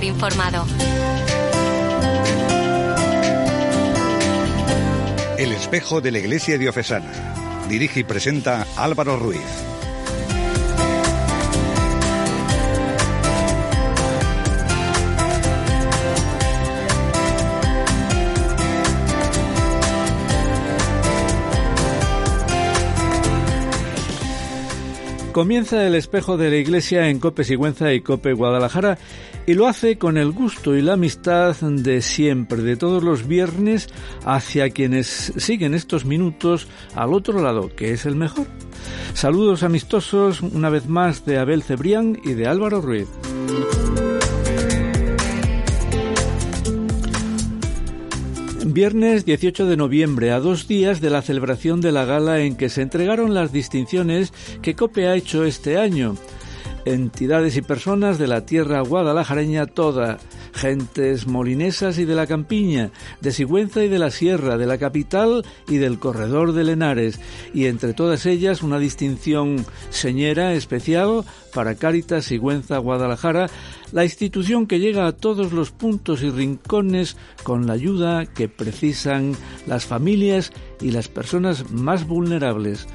Estar informado. El espejo de la Iglesia Diocesana. Dirige y presenta Álvaro Ruiz. Comienza el espejo de la iglesia en Cope Sigüenza y Cope Guadalajara y lo hace con el gusto y la amistad de siempre, de todos los viernes, hacia quienes siguen estos minutos al otro lado, que es el mejor. Saludos amistosos una vez más de Abel Cebrián y de Álvaro Ruiz. Viernes 18 de noviembre, a dos días de la celebración de la gala en que se entregaron las distinciones que COPE ha hecho este año. Entidades y personas de la tierra guadalajareña toda, gentes molinesas y de la campiña, de Sigüenza y de la Sierra, de la capital y del corredor de Lenares, y entre todas ellas una distinción señera especial para Cáritas Sigüenza Guadalajara, la institución que llega a todos los puntos y rincones con la ayuda que precisan las familias y las personas más vulnerables.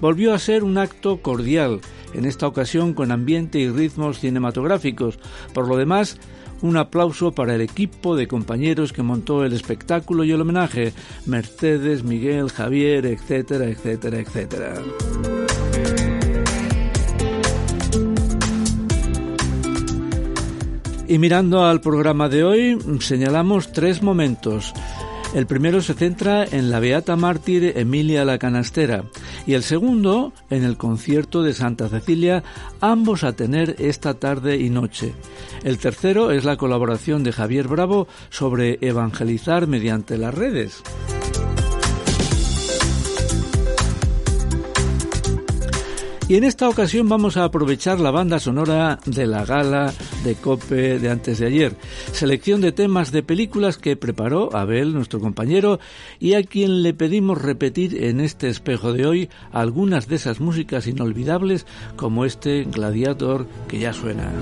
Volvió a ser un acto cordial, en esta ocasión con ambiente y ritmos cinematográficos. Por lo demás, un aplauso para el equipo de compañeros que montó el espectáculo y el homenaje, Mercedes, Miguel, Javier, etcétera, etcétera, etcétera. Y mirando al programa de hoy, señalamos tres momentos. El primero se centra en la Beata Mártir Emilia la Canastera y el segundo en el concierto de Santa Cecilia, ambos a tener esta tarde y noche. El tercero es la colaboración de Javier Bravo sobre evangelizar mediante las redes. Y en esta ocasión vamos a aprovechar la banda sonora de la gala de Cope de antes de ayer. Selección de temas de películas que preparó Abel, nuestro compañero, y a quien le pedimos repetir en este espejo de hoy algunas de esas músicas inolvidables como este Gladiator que ya suena.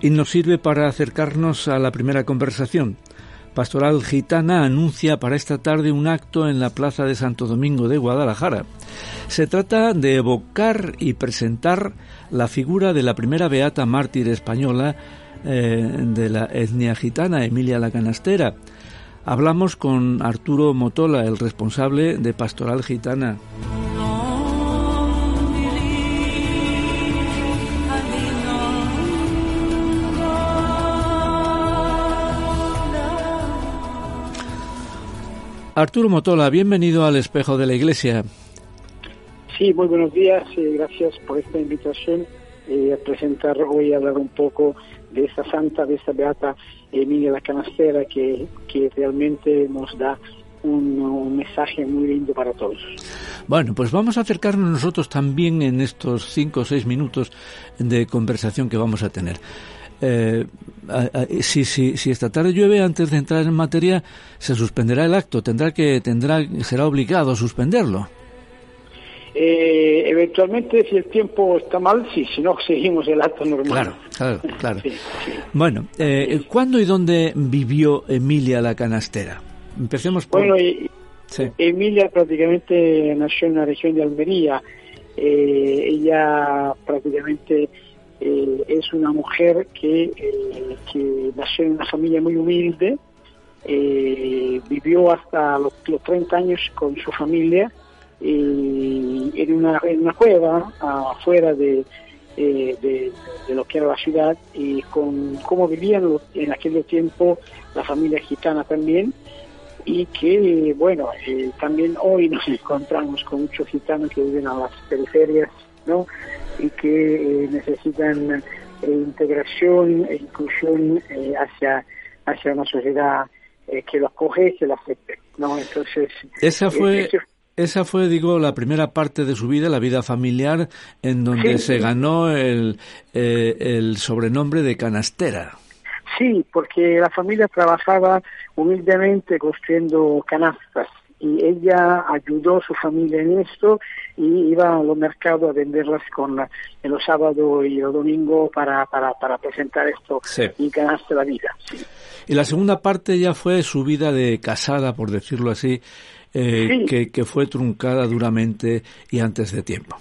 Y nos sirve para acercarnos a la primera conversación. Pastoral Gitana anuncia para esta tarde un acto en la Plaza de Santo Domingo de Guadalajara. Se trata de evocar y presentar la figura de la primera beata mártir española eh, de la etnia gitana, Emilia la Canastera. Hablamos con Arturo Motola, el responsable de Pastoral Gitana. Arturo Motola, bienvenido al Espejo de la Iglesia. Sí, muy buenos días, y gracias por esta invitación eh, a presentar hoy, a hablar un poco de esta santa, de esta beata Emilia la Canastera, que, que realmente nos da un, un, mensaje muy lindo para todos. Bueno, pues vamos a acercarnos nosotros también en estos cinco o seis minutos de conversación que vamos a tener. Eh, si, si, si esta tarde llueve antes de entrar en materia se suspenderá el acto tendrá que tendrá será obligado a suspenderlo eh, eventualmente si el tiempo está mal sí si no seguimos el acto normal claro claro claro sí, sí. bueno eh, ¿cuándo y dónde vivió Emilia la canastera? empecemos por bueno y, sí. Emilia prácticamente nació en la región de Almería eh, ella prácticamente eh, es una mujer que, eh, que, nació en una familia muy humilde, eh, vivió hasta los, los, 30 años con su familia en, una, en una cueva afuera de, de, lo que era la ciudad y con cómo vivían en aquel tiempo la familia gitana también y que, bueno, también hoy nos encontramos con muchos gitanos que viven a las periferias, ¿no? Y que eh, necesitan eh, integración e inclusión hacia, hacia una sociedad que los acoge que los acepte, ¿no? Entonces... Esa fue... Esa fue, digo, la primera parte de su vida, la vida familiar, en donde se ganó el, el sobrenombre de canastera. Sí, porque la familia trabajaba humildemente construyendo canastas y ella ayudó a su familia en esto y iba a los mercados a venderlas con en los sábados y los domingos para, para, para presentar esto y ganarse la vida. Y la segunda parte ya fue su vida de casada, por decirlo así, eh, que, que fue truncada duramente y antes de tiempo.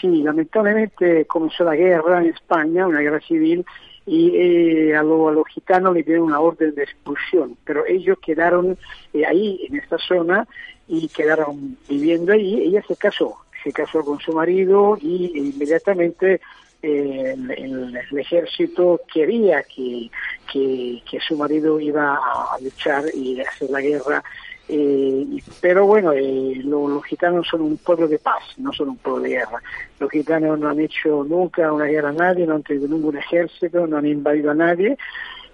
Sí, lamentablemente comenzó la guerra en España, una guerra civil, y eh, a, los gitanos le dieron una orden de expulsión, pero ellos quedaron eh, ahí, en esta zona, y quedaron viviendo ahí. Ella se casó, se casó con su marido y inmediatamente eh, el, ejército quería que, que, que, su marido iba a luchar y hacer la guerra eh, pero bueno, eh, los gitanos son un pueblo de paz, no son un pueblo de guerra. Los gitanos no han hecho nunca una guerra a nadie, no han tenido ningún ejército, no han invadido a nadie.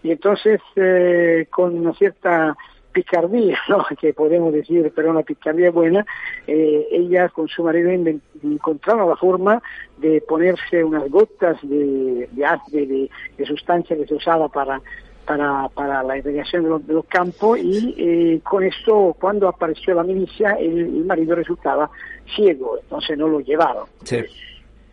Y entonces, eh, con una cierta picardía, ¿no? que podemos decir, pero una picardía buena, eh, ella con su marido encontraron la forma de ponerse unas gotas de, de, de sustancia que se usaba para para, para la irrigación de los, campos y eh, con esto cuando apareció la milicia el, marido resultaba ciego, entonces no lo llevaron.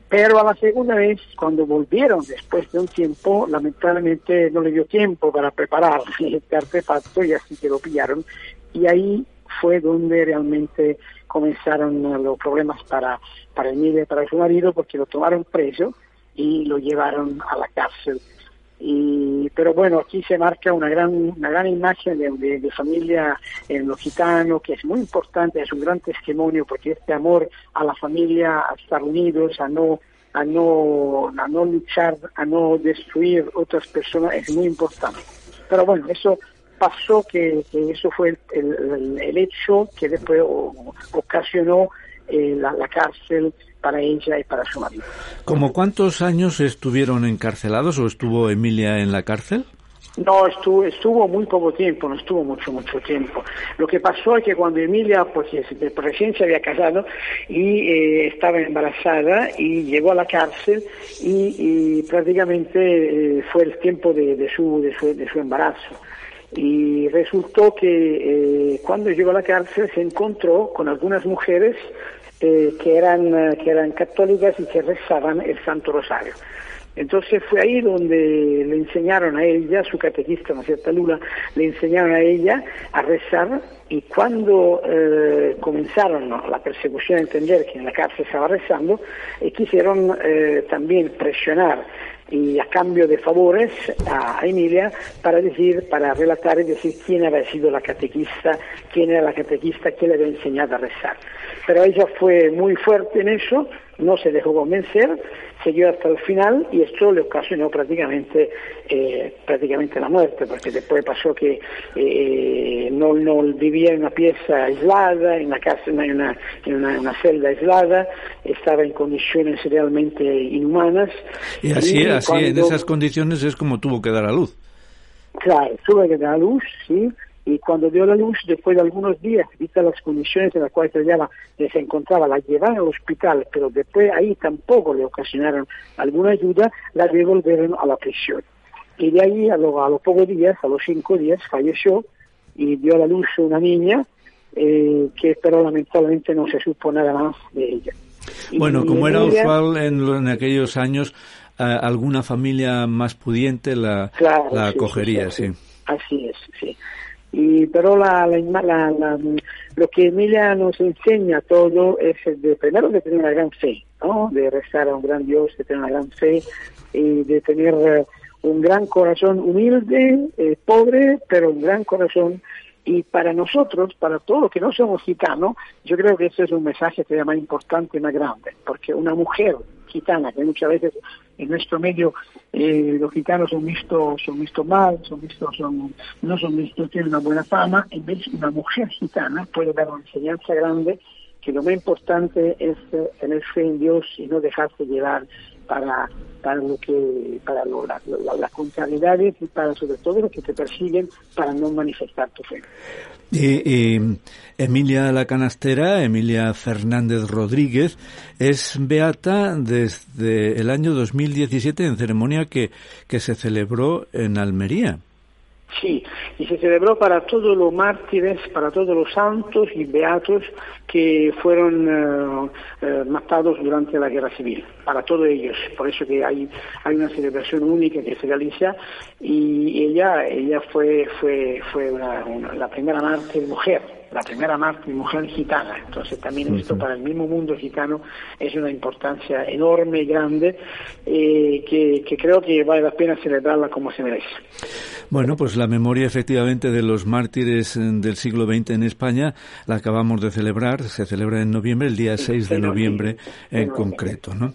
Pero a la segunda vez, cuando volvieron después de un tiempo, lamentablemente no le dio tiempo para preparar este artefacto y así que lo pillaron. Y ahí fue donde realmente comenzaron los problemas para, para Emilia y para su marido porque lo tomaron preso y lo llevaron a la cárcel y, pero bueno, aquí se marca una gran, una gran imagen de, familia en lo gitano, que es muy importante, es un gran testimonio, porque este amor a la familia, a estar unidos, a no, a no, a no luchar, a no destruir otras personas, es muy importante. Pero bueno, eso pasó que, eso fue el, el, hecho que después ocasionó eh, la cárcel para ella y para su marido. ¿Como cuántos años estuvieron encarcelados o estuvo Emilia en la cárcel? No, estuvo, estuvo muy poco tiempo, no estuvo mucho, mucho tiempo. Lo que pasó es que cuando Emilia, pues recién se había casado y eh, estaba embarazada y llegó a la cárcel y, prácticamente eh, fue el tiempo de, su, de, su, de su embarazo. Y resultó que eh, cuando llegó a la cárcel se encontró con algunas mujeres eh, que, eran, eh, que eran católicas y que rezaban el Santo Rosario. Entonces fue ahí donde le enseñaron a ella, su catequista, una cierta Lula, le enseñaron a ella a rezar y cuando eh, comenzaron la persecución a entender que en la cárcel estaba rezando, quisieron también presionar y a cambio de favores a Emilia para decir, para relatar y decir quién había sido la catequista, quién era la catequista, quién le había enseñado a rezar. Pero ella fue muy fuerte en eso, no se dejó convencer, siguió hasta el final y esto le ocasionó prácticamente eh, prácticamente la muerte, porque después pasó que eh, no, no vivía en una pieza aislada, en una casa, en una, en una, celda aislada, estaba en condiciones realmente inhumanas. Y así, así en esas condiciones es como tuvo que dar a luz. Claro, tuvo que dar a luz, sí, y cuando dio la luz, después de algunos días, vistas las condiciones en las cuales ella se encontraba, la llevaron al hospital, pero después ahí tampoco le ocasionaron alguna ayuda, la devolvieron a la prisión. Y de ahí, a, los pocos días, a los cinco días, falleció y dio a la luz una niña eh, que pero lamentablemente no se supo nada más de ella. Bueno, como era usual en, aquellos años, alguna familia más pudiente la, la acogería, sí. Así es, sí. Y, pero la, la, lo que Emilia nos enseña todo es de, primero de tener una gran fe, ¿no? de rezar a un gran Dios, de tener una gran fe y de tener eh, un gran corazón humilde, eh, pobre, pero un gran corazón Y para nosotros, para todos los que no somos gitanos, yo creo que ese es un mensaje que es más importante y más grande, porque una mujer gitana, que muchas veces en nuestro medio eh, los gitanos son vistos, son vistos mal, son vistos, son, no son vistos, tienen una buena fama, en vez de una mujer gitana puede dar una enseñanza grande que lo más importante es tener fe en Dios y no dejarse llevar para para lo que para las contrariedades y para sobre todo los que te persiguen para no manifestar tu fe. Y, Emilia la Canastera, Emilia Fernández Rodríguez, es beata desde el año 2017 en ceremonia que, que se celebró en Almería. Sí, y se celebró para todos los mártires, para todos los santos y beatos que fueron eh, eh, matados durante la guerra civil, para todos ellos. Por eso que hay, hay una celebración única que se realiza y ella, ella fue, fue, fue la primera mártir mujer la primera mujer gitana. Entonces también esto para el mismo mundo gitano es una importancia enorme y grande eh, que, que, creo que vale la pena celebrarla como se merece. Bueno, pues la memoria efectivamente de los mártires eh, del siglo XX en España la acabamos de celebrar, se celebra en noviembre, el día 6 de noviembre en concreto, ¿no?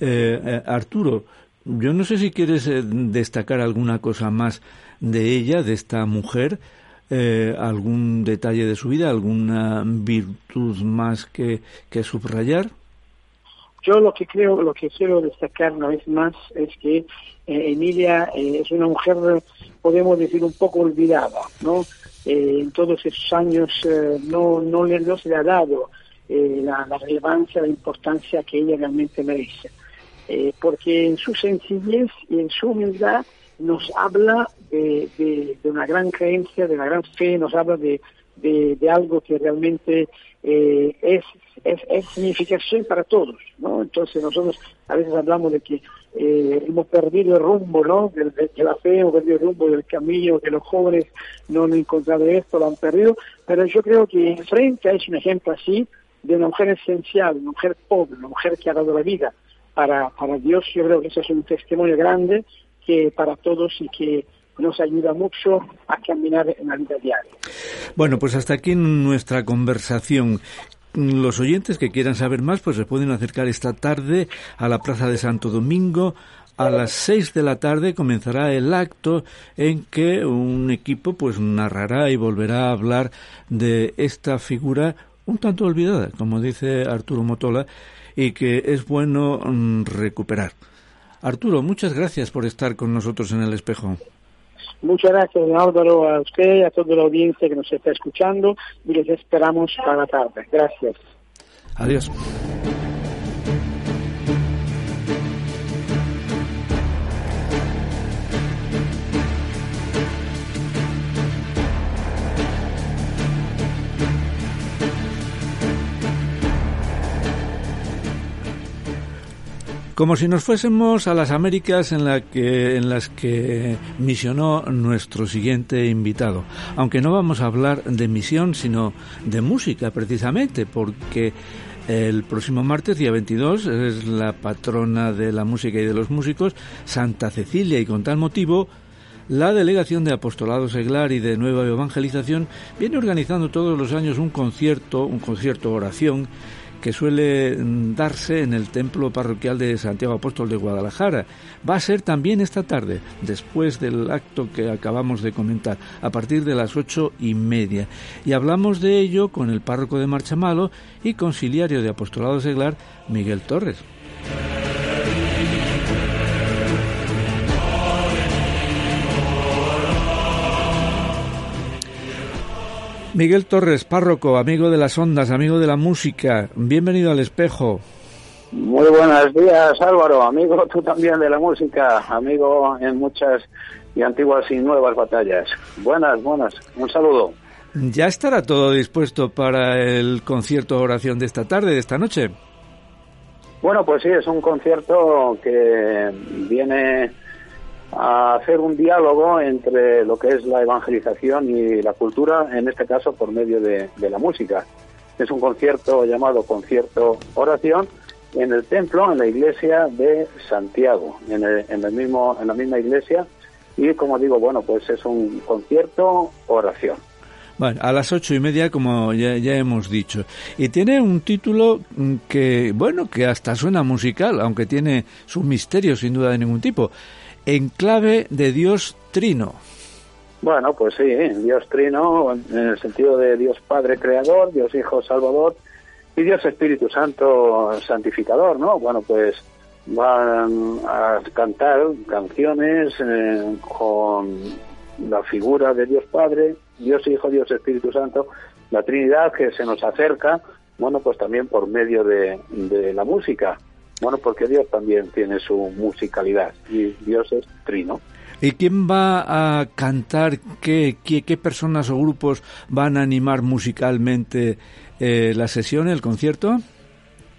Eh, Arturo, yo no sé si quieres destacar alguna cosa más de ella, de esta mujer, eh, algún detalle de su vida, alguna virtud más que, que subrayar? Yo lo que creo, lo que quiero destacar una vez más es que eh, Emilia eh, es una mujer, podemos decir, un poco olvidada, ¿no? en todos esos años no, no, le, no se le ha dado la, la, relevancia, la importancia que ella realmente merece. porque en su sencillez y en su humildad nos habla de, una gran creencia, de una gran fe, nos habla de, algo que realmente eh, es, significación para todos, ¿no? Entonces nosotros a veces hablamos de que eh, hemos perdido el rumbo, ¿no? De, la fe, hemos perdido el rumbo del camino, que los jóvenes no han encontrado esto, lo han perdido, pero yo creo que frente es un ejemplo así de una mujer esencial, una mujer pobre, una mujer que ha dado la vida para, para Dios, yo creo que eso es un testimonio grande que para todos y que nos ayuda mucho a caminar en la vida diaria. Bueno, pues hasta aquí nuestra conversación. Los oyentes que quieran saber más, pues se pueden acercar esta tarde a la Plaza de Santo Domingo. A las seis de la tarde comenzará el acto en que un equipo pues narrará y volverá a hablar de esta figura un tanto olvidada, como dice Arturo Motola, y que es bueno mm, recuperar. Arturo, muchas gracias por estar con nosotros en el espejo. Muchas gracias, Álvaro, a usted, a toda la audiencia que nos está escuchando y les esperamos para la tarde. Gracias. Adiós. Como si nos fuésemos a las Américas en, la que, en las que misionó nuestro siguiente invitado. Aunque no vamos a hablar de misión, sino de música precisamente, porque el próximo martes, día 22, es la patrona de la música y de los músicos, Santa Cecilia, y con tal motivo la Delegación de Apostolado Seglar y de Nueva Evangelización viene organizando todos los años un concierto, un concierto oración, que suele darse en el templo parroquial de Santiago Apóstol de Guadalajara. Va a ser también esta tarde, después del acto que acabamos de comentar, a partir de las ocho y media. Y hablamos de ello con el párroco de Marchamalo y conciliario de Apostolado Seglar, Miguel Torres. Miguel Torres, párroco, amigo de las ondas, amigo de la música, bienvenido al espejo. Muy buenos días Álvaro, amigo tú también de la música, amigo en muchas y antiguas y nuevas batallas. Buenas, buenas, un saludo. ¿Ya estará todo dispuesto para el concierto oración de esta tarde, de esta noche? Bueno, pues sí, es un concierto que viene a hacer un diálogo entre lo que es la evangelización y la cultura, en este caso por medio de, la música. Es un concierto llamado Concierto Oración en el templo, en la iglesia de Santiago, en, el, mismo, en la misma iglesia. Y como digo, bueno, pues es un concierto oración. Bueno, a las ocho y media, como ya, ya, hemos dicho. Y tiene un título que, bueno, que hasta suena musical, aunque tiene su misterio sin duda de ningún tipo. En clave de Dios Trino. Bueno, pues sí, Dios Trino, en el sentido de Dios Padre Creador, Dios Hijo Salvador y Dios Espíritu Santo Santificador, ¿no? Bueno, pues van a cantar canciones eh, con la figura de Dios Padre, Dios Hijo, Dios Espíritu Santo, la Trinidad que se nos acerca, bueno, pues también por medio de, de la música. Bueno, porque Dios también tiene su musicalidad y Dios es trino. ¿Y quién va a cantar? ¿Qué, qué, qué personas o grupos van a animar musicalmente eh, la sesión, el concierto?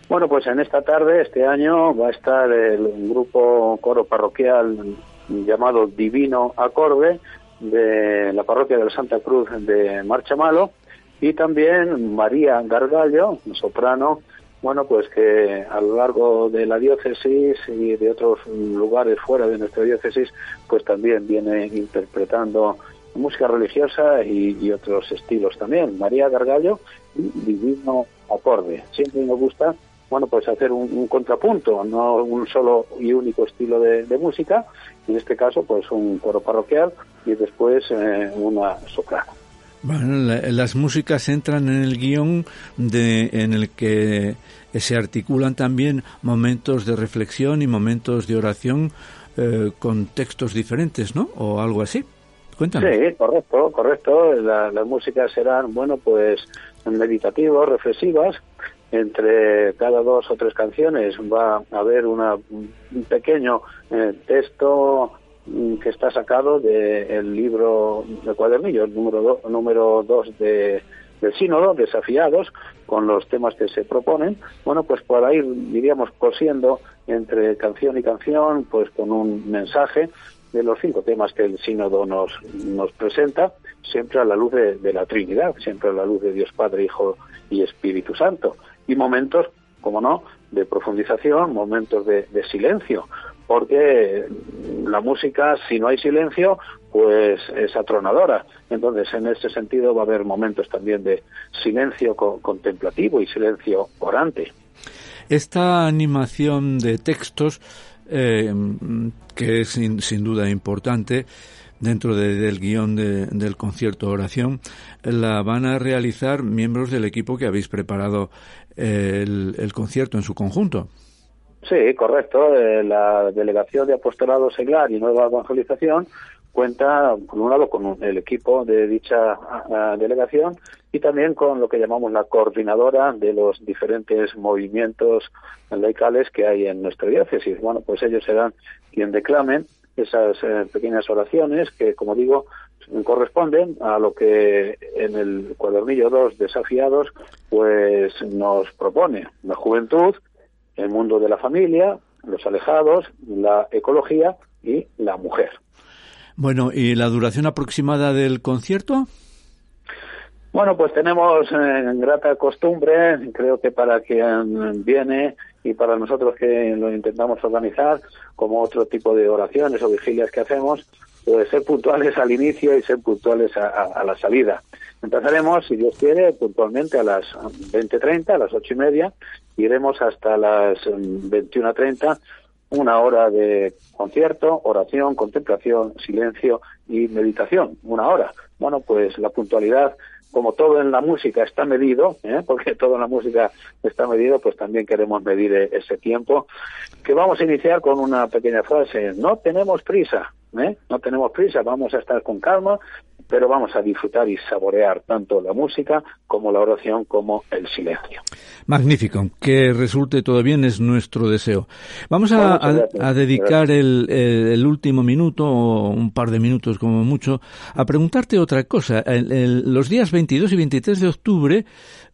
Bueno, pues en esta tarde, este año, va a estar el grupo coro parroquial llamado Divino Acorde de la parroquia de la Santa Cruz de Marchamalo y también María Gargallo, soprano, bueno, pues que a lo largo de la diócesis y de otros lugares fuera de nuestra diócesis, pues también viene interpretando música religiosa y, otros estilos también. María Gargallo y Divino Acorde. Siempre me gusta, bueno, pues hacer un, contrapunto, no un solo y único estilo de, música, en este caso, pues un coro parroquial y después eh, una soprano. Bueno, las músicas entran en el guion de, en el que se articulan también momentos de reflexión y momentos de oración eh, con textos diferentes, ¿no? O algo así. Cuéntame. Sí, correcto, correcto. las músicas serán, bueno, pues meditativas, reflexivas. Entre cada dos o tres canciones va a haber una, un pequeño eh, texto que está sacado del libro de cuadernillo, el número, número dos de, del sínodo, desafiados con los temas que se proponen, bueno, pues para ir, diríamos, cosiendo entre canción y canción, pues con un mensaje de los cinco temas que el sínodo nos, nos presenta, siempre a la luz de, la Trinidad, siempre a la luz de Dios Padre, Hijo y Espíritu Santo. Y momentos, como no, de profundización, momentos de, de silencio, porque la música, si no hay silencio, pues es atronadora. Entonces, en ese sentido va a haber momentos también de silencio contemplativo y silencio orante. Esta animación de textos, eh, que es sin, duda importante, dentro del guion del concierto oración, la van a realizar miembros del equipo que habéis preparado el concierto en su conjunto. Sí, correcto. Eh, la Delegación de Apostolado Seglar y Nueva Evangelización cuenta, por un lado, con el equipo de dicha delegación y también con lo que llamamos la coordinadora de los diferentes movimientos laicales que hay en nuestra diócesis. Bueno, pues ellos serán quien declamen esas eh, pequeñas oraciones que, como digo, corresponden a lo que en el cuadernillo 2 desafiados pues nos propone la juventud el mundo de la familia, los alejados, la ecología y la mujer. Bueno, ¿y la duración aproximada del concierto? Bueno, pues tenemos en eh, grata costumbre, creo que para quien viene y para nosotros que lo intentamos organizar, como otro tipo de oraciones o vigilias que hacemos, pues ser puntuales al inicio y ser puntuales a la salida. Empezaremos, si Dios quiere, puntualmente a las 20.30, a las ocho y media, iremos hasta las 21.30, una hora de concierto, oración, contemplación, silencio y meditación, una hora. Bueno, pues la puntualidad, como todo en la música está medido, ¿eh? porque todo en la música está medido, pues también queremos medir e-, ese tiempo, que vamos a iniciar con una pequeña frase, no tenemos prisa, ¿eh? no tenemos prisa, vamos a estar con calma, pero vamos a disfrutar y saborear tanto la música como la oración como el silencio. Magnífico, que resulte todo bien es nuestro deseo. Vamos a, dedicar el, último minuto o un par de minutos como mucho a preguntarte otra cosa. los días 22 y 23 de octubre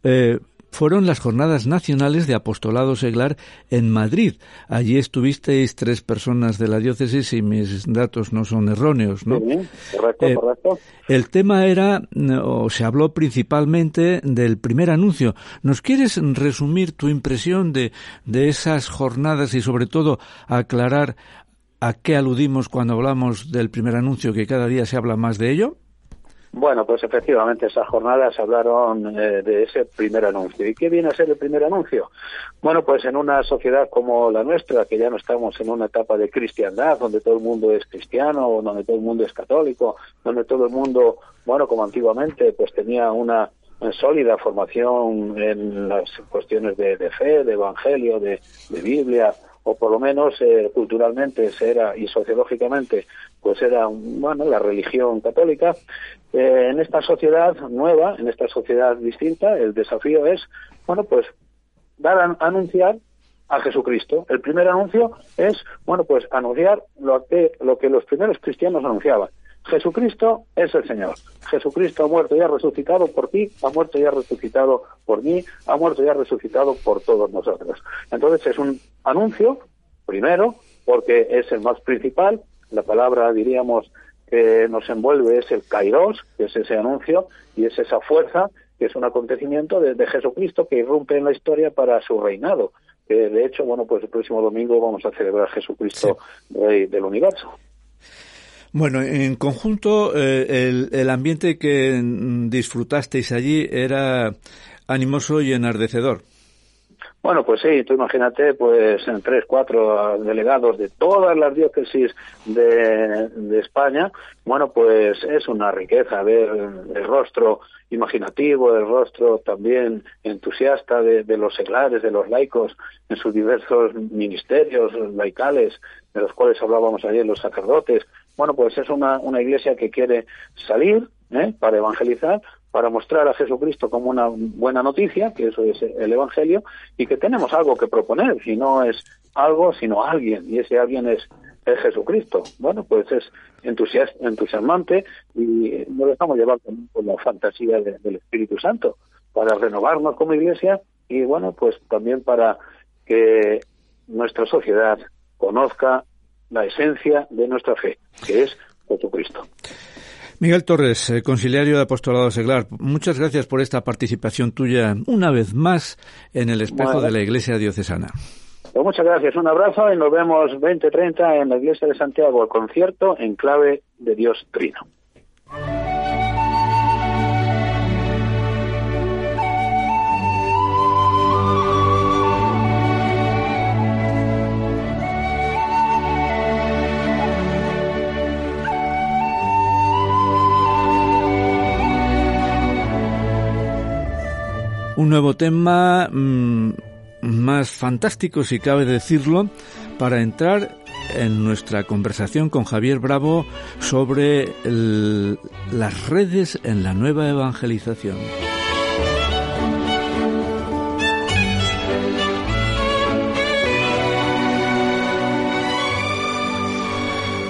eh, fueron las jornadas nacionales de apostolado seglar en Madrid. Allí estuvisteis tres personas de la diócesis y mis datos no son erróneos, ¿no? correcto, eh, correcto. El tema era, o se habló principalmente del primer anuncio. ¿Nos quieres resumir tu impresión de, de esas jornadas y sobre todo aclarar a qué aludimos cuando hablamos del primer anuncio, que cada día se habla más de ello? Bueno, pues efectivamente esas jornadas hablaron eh, de ese primer anuncio. ¿Y qué viene a ser el primer anuncio? Bueno, pues en una sociedad como la nuestra, que ya no estamos en una etapa de cristiandad, donde todo el mundo es cristiano, donde todo el mundo es católico, donde todo el mundo, bueno, como antiguamente, pues tenía una sólida formación en las cuestiones de, fe, de evangelio, de Biblia, o por lo menos eh, culturalmente era y sociológicamente pues era bueno la religión católica eh, en esta sociedad nueva en esta sociedad distinta el desafío es bueno pues dar a anunciar a Jesucristo el primer anuncio es bueno pues anunciar lo que lo que los primeros cristianos anunciaban Jesucristo es el Señor. Jesucristo ha muerto y ha resucitado por ti, ha muerto y ha resucitado por mí, ha muerto y ha resucitado por todos nosotros. Entonces es un anuncio, primero, porque es el más principal. La palabra, diríamos, que nos envuelve es el kairos, que es ese anuncio, y es esa fuerza, que es un acontecimiento de, Jesucristo que irrumpe en la historia para su reinado. de hecho, bueno, pues el próximo domingo vamos a celebrar Jesucristo, Rey del Universo. Bueno, en conjunto, eh, el, ambiente que disfrutasteis allí era animoso y enardecedor. Bueno, pues sí, tú imagínate, pues en tres, cuatro delegados de todas las diócesis de, España, bueno, pues es una riqueza ver el rostro imaginativo, el rostro también entusiasta de, de los seglares, de los laicos, en sus diversos ministerios laicales, de los cuales hablábamos ayer los sacerdotes, bueno, pues es una, una iglesia que quiere salir ¿eh? para evangelizar, para mostrar a Jesucristo como una buena noticia, que eso es el Evangelio, y que tenemos algo que proponer, y no es algo, sino alguien, y ese alguien es, es Jesucristo. Bueno, pues es entusiasmante y nos estamos llevando con la fantasía del Espíritu Santo para renovarnos como iglesia y bueno, pues también para que nuestra sociedad conozca la esencia de nuestra fe, que es Jesucristo. Miguel Torres, eh, conciliario de Apostolado Seglar, muchas gracias por esta participación tuya una vez más en el espejo de la Iglesia Diocesana. Pues muchas gracias, un abrazo y nos vemos 2030 en la Iglesia de Santiago, el concierto en clave de Dios Trino. Un nuevo tema mm, más fantástico, si cabe decirlo, para entrar en nuestra conversación con Javier Bravo sobre las redes en la nueva evangelización.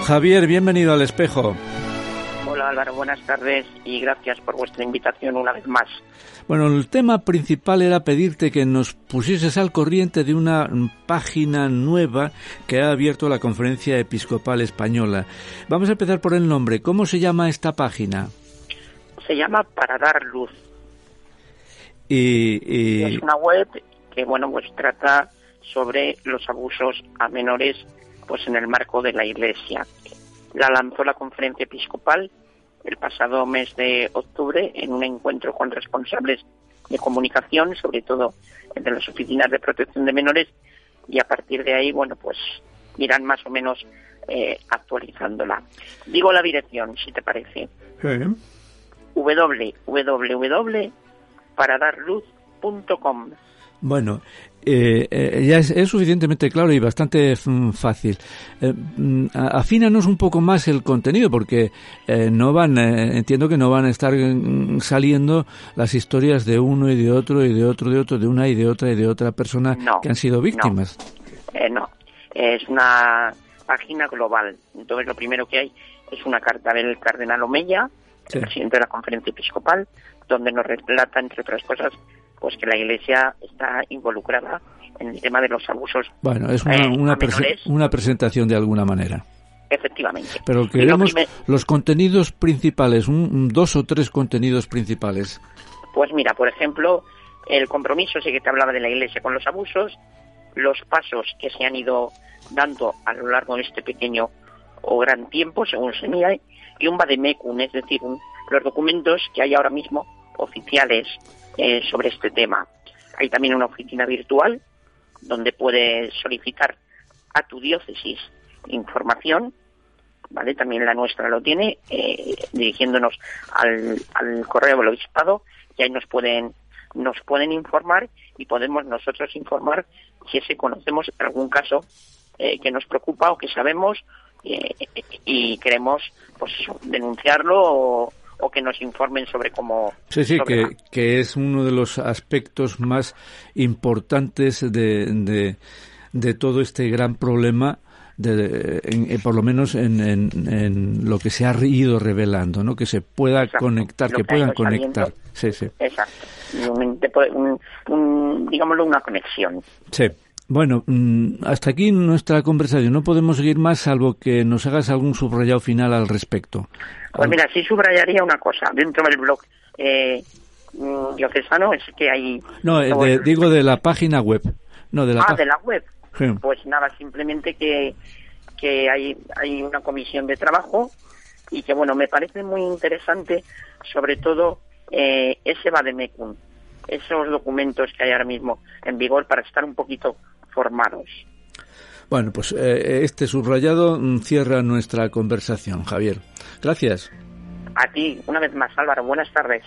Javier, bienvenido al espejo. Álvaro, buenas tardes y gracias por vuestra invitación una vez más. Bueno, el tema principal era pedirte que nos pusieses al corriente de una página nueva que ha abierto la Conferencia Episcopal Española. Vamos a empezar por el nombre. ¿Cómo se llama esta página? Se llama Para Dar Luz. Y, Es una web que, bueno, pues trata sobre los abusos a menores pues en el marco de la Iglesia. La lanzó la Conferencia Episcopal el pasado mes de octubre en un encuentro con responsables de comunicación, sobre todo de las oficinas de protección de menores, y a partir de ahí, bueno, pues irán más o menos eh, actualizándola. Digo la dirección, si te parece. Sí. www.paradarluz.com bueno, eh, eh, ya es, suficientemente claro y bastante mm, fácil. Eh, mm, afínanos un poco más el contenido, porque eh, no van, entiendo que no van a estar mm, saliendo las historias de uno y de otro y de otro de otro, de una y de otra y de otra persona que han sido víctimas. No. no, es una página global. Entonces lo primero que hay es una carta del cardenal Omeya, el presidente de la conferencia episcopal, donde nos relata, entre otras cosas, pues que la Iglesia está involucrada en el tema de los abusos. Bueno, es una, eh, una, presentación de alguna manera. Efectivamente. Pero queremos los contenidos principales, un, dos o tres contenidos principales. Pues mira, por ejemplo, el compromiso, sí que te hablaba de la Iglesia con los abusos, los pasos que se han ido dando a lo largo de este pequeño o gran tiempo, según se mira, y un vademecum, es decir, los documentos que hay ahora mismo oficiales eh, sobre este tema. Hay también una oficina virtual donde puedes solicitar a tu diócesis información, ¿vale? También la nuestra lo tiene, eh, dirigiéndonos al, al correo del obispado y ahí nos pueden nos pueden informar y podemos nosotros informar si se conocemos algún caso eh, que nos preocupa o que sabemos eh, y queremos pues denunciarlo o, que nos informen sobre cómo sí sí que, que, es uno de los aspectos más importantes de, de, de todo este gran problema de, eh, por lo menos en, en, lo que se ha ido revelando, ¿no? Que se pueda conectar, que, puedan conectar. Sí, sí. Exacto. Un, digámoslo, una conexión. Sí. Bueno, mm, hasta aquí nuestra conversación. No podemos seguir más salvo que nos hagas algún subrayado final al respecto. Pues mira, sí subrayaría una cosa. Dentro del blog eh, mm, diocesano es que hay... No, eh, digo de la página web. No, de la ah, de la web. Pues nada, simplemente que, que hay, hay una comisión de trabajo y que, bueno, me parece muy interesante, sobre todo, eh, ese Bademecum, esos documentos que hay ahora mismo en vigor para estar un poquito formados. Bueno, pues eh, este subrayado cierra nuestra conversación, Javier. Gracias. A ti, una vez más, Álvaro. Buenas tardes.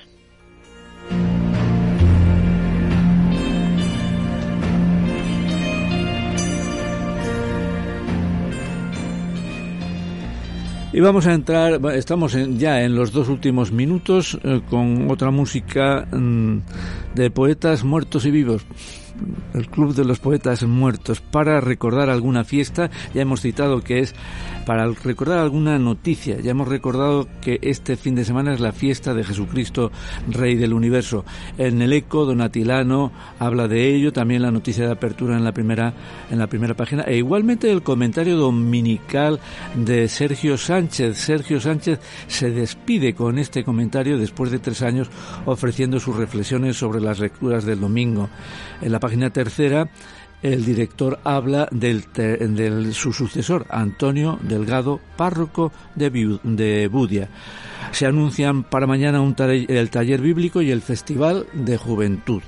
Y vamos a entrar, estamos ya en los dos últimos minutos eh, con otra música mm, de poetas muertos y vivos el Club de los Poetas Muertos, para recordar alguna fiesta. Ya hemos citado que es para recordar alguna noticia. Ya hemos recordado que este fin de semana es la fiesta de Jesucristo, Rey del Universo. En el eco donatilano habla de ello, también la noticia de apertura en la primera, en la primera página, e igualmente el comentario dominical de Sergio Sánchez. Sergio Sánchez se despide con este comentario después de tres años ofreciendo sus reflexiones sobre las lecturas del domingo. En la página tercera, el director habla del, del su sucesor, Antonio Delgado, párroco de, de Budia. Se anuncian para mañana un el taller bíblico y el festival de juventud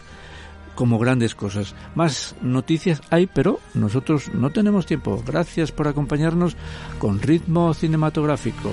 como grandes cosas. Más noticias hay, pero nosotros no tenemos tiempo. Gracias por acompañarnos con ritmo cinematográfico.